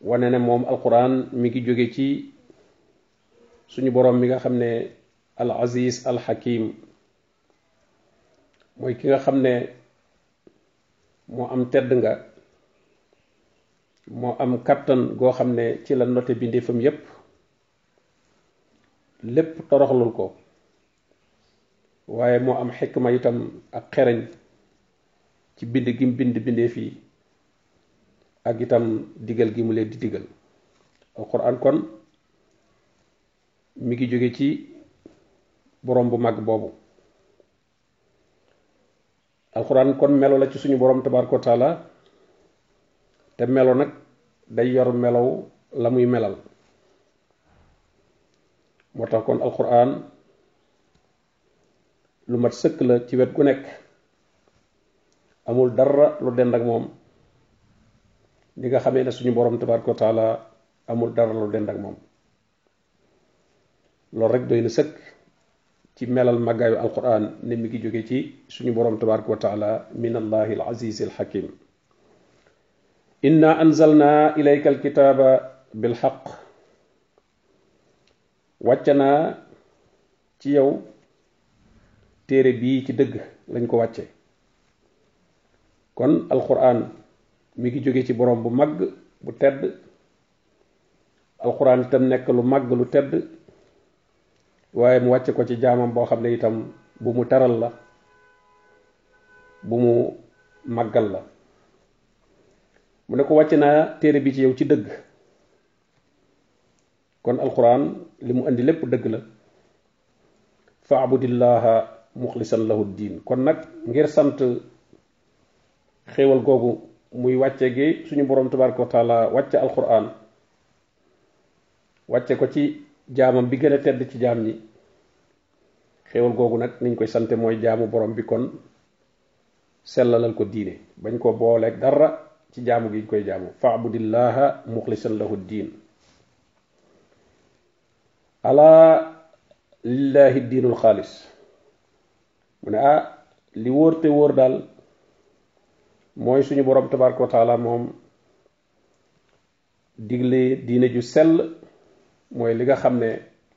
wane ne moom alquran mi ngi jóge ci suñu boroom mi nga xam ne al aziz al hakim mooy ki nga xam ne moo am tedd nga moo am kàttan goo xam ne ci la note bindeefam yépp lépp toroxlul ko waaye moo am xikma itam ak xereñ ci bind gi mu bind bindee fii ak itam digal gi mu leen di digal alquran kon mi ngi jóge ci borom bu mag boobu alxuraan kon melo la ci suñu borom tabaaraka taala te melo nag day yor melow la muy melal moo tax kon alxuraan lu mat sëkk la ci wet gu nekk amul dara lu dend ak moom li nga xamee ne suñu borom tabaaraka taala amul dara lu dend ak moom loolu rek doy na sëkk ci melal màggaayu alquran ne mi ngi jóge ci suñu borom tabaraka wa taala min allahi al aziz al hakim inna anzalna ilayka al kitaba bil haqq wàcce naa ci yow téere bii ci dëgg lañ ko wàcce kon alquran mi ngi jóge ci borom bu mag bu tedd alxuraan itam nekk lu màgg lu tedd waaye mu wàcce ko ci jaamam boo xam ne itam bu mu teral la bu mu màggal la mu ne ko wàcc naa téere bi ci yow ci dëgg kon alxuraan li mu indi lépp dëgg la faabudillaha muxlisan lahu diin kon nag ngir sant xéewal googu muy wàcce gi suñu borom tabaraka wa taala wàcce alquran wàcce ko ci jaamam bi gën a tedd ci jaam ñi xéewal googu nag niñ koy sante mooy jaamu borom bi kon sellalal ko diine bañ ko booleeg dara ci jaamu gi ñu koy jaamu faabudillaha muxlisan lahu diin ala lillahi diinul xaalis mu ne ah li wóor te wóor daal mooy suñu borom tabaraka wa taala moom digle diine ju sell mooy li nga xam ne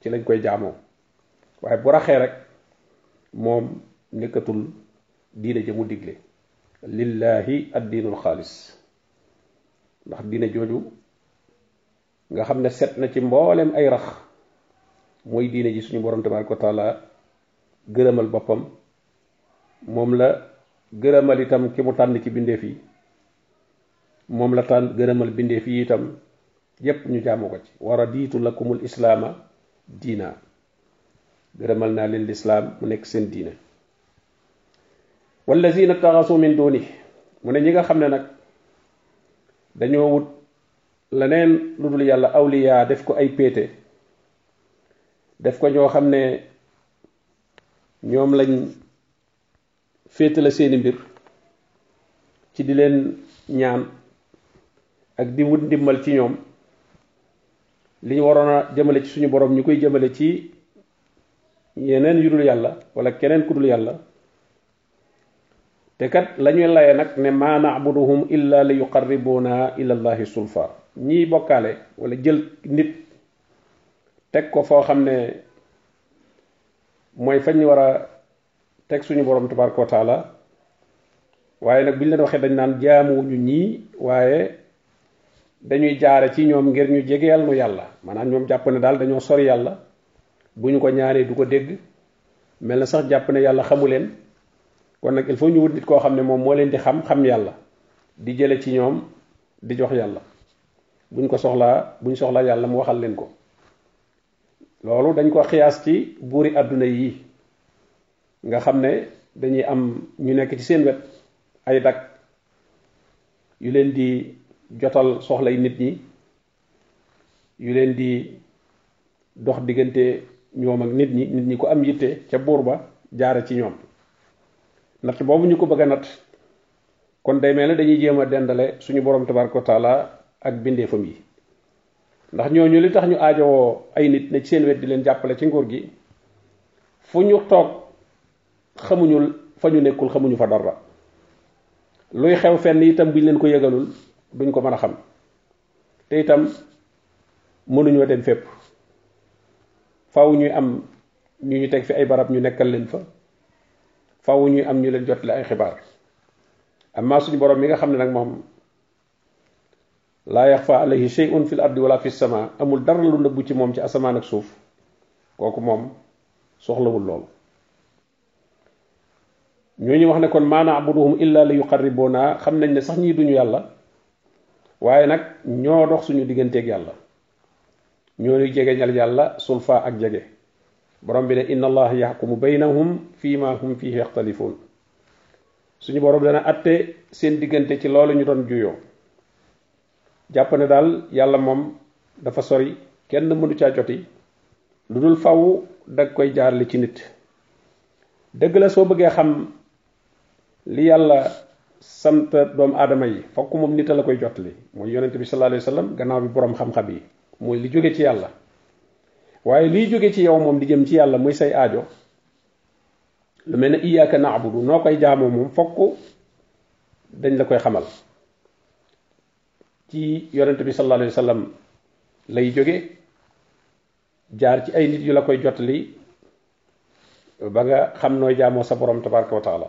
ci lañ koy jaamoo waaye bu raxee rek moom nekkatul diine ja mu digle lillahi ad diinul xaalis ndax diine jooju nga xam ne set na ci mboolem ay rax mooy diine ji suñu borom tabaaraka wa taala gërëmal boppam moom la gërëmal itam ki mu tànn ci bindeef yi moom la tànn gërëmal bindeef yi itam yépp ñu jaamu ko ci wa radiitu lakumul islaama diina gërëmal naa leen lislaam mu nekk seen diine wallazina taxasu min duni mu ne ñi nga xam ne nag dañoo wut leneen lu dul yàlla awliyaa def ko ay péete def ko ñoo xam ne ñoom lañ féetale seeni mbir ci di leen ñaan ak di wut ndimbal ci ñoom li ñu waroon a jëmale ci suñu borom ñu koy jëmale ci yeneen yu dul yàlla wala keneen ku dul yàlla te kat la ñuy laye nag ne maa naabuduhum illa li yuqarribuna ila allahi sulfa ñiy bokkaale wala jël nit teg ko foo xam ne mooy fañ war a teg suñu borom tabaraka wa taala waaye nag bu ñu leen waxee dañ naan jaamuwuñu ñii waaye dañuy jaare ci ñoom ngir ñu jegeel nu yàlla maanaam ñoom jàpp ne daal dañoo sori yàlla bu ñu ko ñaanee du ko dégg mel na sax jàpp ne yàlla xamu leen kon nag il faut ñu wut nit koo xam ne moom moo leen di xam xam yàlla di jële ci ñoom di jox yàlla buñ ko soxlaa buñ soxlaa yàlla mu waxal leen ko loolu dañ ko xiyaas ci buuri àdduna yi nga xam ne dañuy am ñu nekk ci seen wet ay dag yu leen di jotal soxlay nit ñi yu leen di dox diggante ñoom ak nit ñi nit ñi ko am yitte ca buur ba jaare ci ñoom natt boobu ñu ko bëgg a natt kon day mel ne dañuy jéem a dendale suñu borom tabaraka wa taala ak bindeefam yi ndax ñooñu li tax ñu aajowoo ay nit ne ci seen wet di leen jàppale ci nguur gi fu ñu toog xamuñu fa ñu nekkul xamuñu fa dara luy xew fenn itam buñ leen ko yëgalul duñ ko mën a xam te itam mënuñoo dem fépp faw ñuy am ñu ñu teg fi ay barab ñu nekkal leen fa faw ñuy am ñu leen jot la ay xibaar amma suñu borom mi nga xam ne nag moom laa yaxfa alayhi shay'un fil ardi wala fis sama amul dara lu nëbbu ci moom ci asamaan ak suuf kooku moom soxlawul loolu ñooñu wax ne kon maa naabuduhum illa li yuqarribuna xam nañ ne sax ñii duñu yàlla waaye nag ñoo dox suñu digganteeg yàlla ñoo ñuy jegeñal yàlla sulfa ak jege borom bi ne inna allah yaxkumu baynahum fii ma hum fihi yaxtalifuun suñu borom dana atte seen diggante ci loolu ñu doon juyoo jàpp ne daal yàlla moom dafa sori kenn mënu caa joti lu dul faw dag koy jaarale ci nit dëgg la soo bëggee xam li yàlla sant doomu aadama yi fokk moom nit la koy jotli mooy yonent bi sallallahu alayhi wasallam gannaaw bi borom xam-xam yi mooy li jóge ci yàlla waaye liy jóge ci yow moom di jëm ci yàlla muy say aajo lu mel ne iyyaka na'budu noo koy jaamoo moom fokk dañ la koy xamal ci yonent bi sallallahu alayhi wa sallam lay jóge jaar ci ay nit yu la koy jottali ba nga xam nooy jaamoo sa borom tabaraka wa taala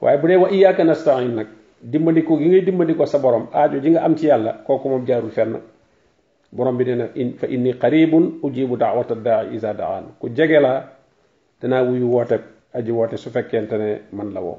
waaye bu dee wa iyyaka nasta'in nag dimbandikoo gi ngay dimbandikoo sa borom aajo ji nga am ci yàlla kooku moom jaarul fenn borom bi nee na in fa inni qaribun ujibu daawata daai isa daan ku jege laa danaa wuyu woote aji woote su fekkente ne man la woo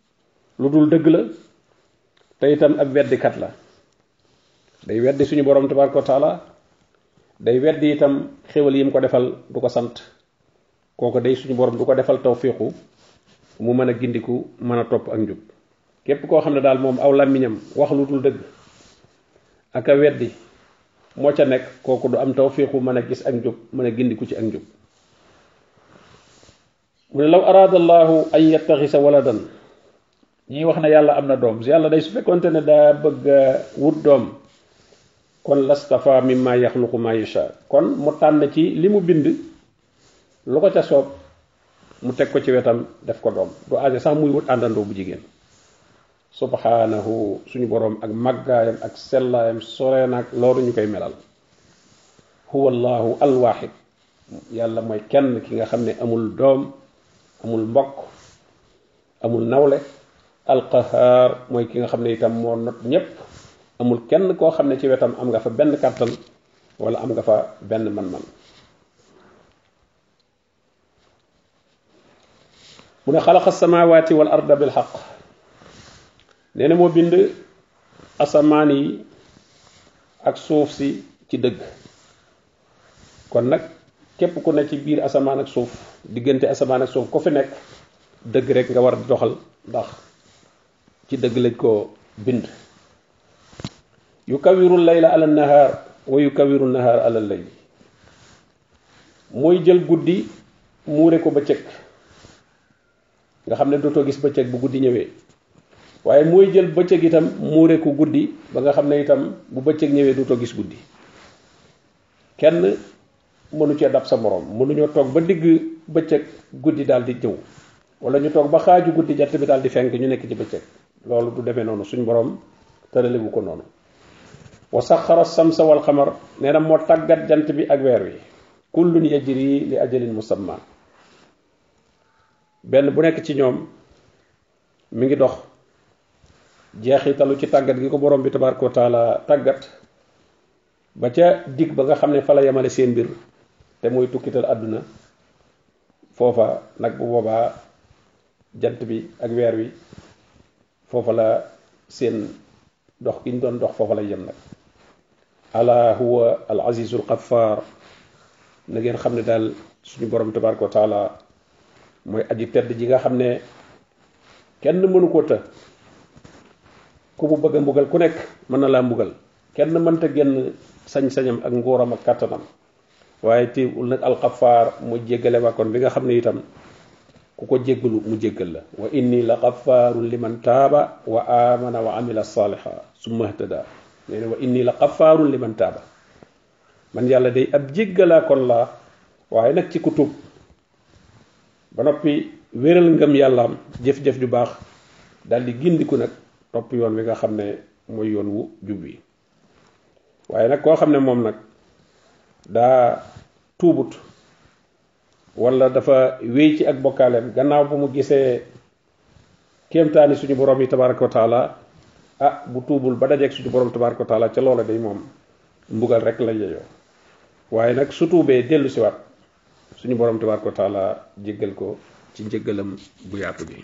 lu dul dëgg la te itam ab weddikat la day weddi suñu borom tabaraka wa taala day weddi itam xéwal yi mu ko defal du ko sant kooku day suñu borom du ko defal tawfiqu mu mën a gindiku mën a topp ak njub képp koo xam ne daal moom aw làmmiñam wax lu dul dëgg ak a weddi moo ca nekk kooku du am tawfiqu mën a gis ak njub mën a gindiku ci ak njub mu ne law araada allahu an yattaxisa waladan ñi wax ne yàlla am na doom si yàlla day su fekkonte ne daa bëgg wut doom kon lastafa mimma yaxluqu ma yasha kon mu tànn ci li mu bind lu ko ca soob mu teg ko ci wetam def ko doom du aaje sax muy wut àndandoo bu jigéen subhanahu suñu borom ak màggaayam ak sellaayam sore nag loolu ñu koy melal huwa allahu alwaxid yàlla mooy kenn ki nga xam ne amul doom amul mbokk amul nawle alqahaar mooy ki nga xam ne itam moo not ñépp amul kenn koo xam ne ci wetam am nga fa benn kàttan wala am nga fa benn man-man mu ne xalaqa samaawaati wal arda bil xaq nee na moo bind asamaan yi ak suuf si ci dëgg kon nag képp ku ne ci biir asamaan ak suuf diggante asamaan ak suuf ko fi nekk dëgg rek nga war di doxal ndax ci dëgg lañ ko bind yu kawiru layla ala nahaar wa yu kawiru nahaar ala layl mooy jël guddi muure ko ba cëkk nga xam ne dootoo gis bëccëg bu guddi ñëwee waaye mooy jël bëccëg itam muure ko guddi ba nga xam ne itam bu bëccëg ñëwee dootoo gis guddi kenn mënu cee dab sa morom mënuñoo toog ba digg bëccëg guddi daal di jëw wala ñu toog ba xaaju guddi jant bi daal di fenk ñu nekk ci bëccëg loolu du demee noonu suñ borom tërale bu ko noonu wa saxara samsa wal xamar nee na moo tàggat jant bi ak weer wi kullun yajri li ajalin musamma benn bu nekk ci ñoom mi ngi dox jeexitalu ci tàggat gi ko borom bi tabaraka wa taala tàggat ba ca dig ba nga xam ne fa la yemale seen mbir te mooy tukkital àdduna foofa nag bu boobaa jant bi ak weer wi foofa la seen dox gi ñu doon dox foofu la yem nag ala huwa al azizul qaffar na ngeen xam ne daal suñu borom tabaraka wa taala mooy aji tedd ji nga xam ne kenn mënu ko të ku mu bëgg a mbugal ku nekk mën na laa mbugal kenn mënta génn sañ-sañam ak nguuram ak kàttanam waaye téewul nag alxafaar mu jéggale bàkkoon bi nga xam ne itam ku ko jéggalu mu jéggal la wa inni la xafaarun liman taaba wa amana wa amila saaliha summa htada nee na wa inni la xafaarun liman taaba man yàlla day ab jéggalaa kon laa waaye nag ci ku tuub ba noppi wéral ngëm yàllaam jëf-jëf ju baax daal di gindiku nag topp yoon wi nga xam ne mooy yoon wu jub wi waaye nag koo xam ne moom nag daa tuubut wala dafa wéy ci ak bokkaaleem gannaaw bu mu gisee kéemtaani suñu borom yi tabaraka wa taala ah bu tuubul ba dajeeg suñu borom tabaraka wa taala ca loola day moom mbugal rek la yeyoo waaye nag su tuubee dellu si waat suñu borom tabaraka wa taala jéggal ko ci njëggalam bu yaatu bi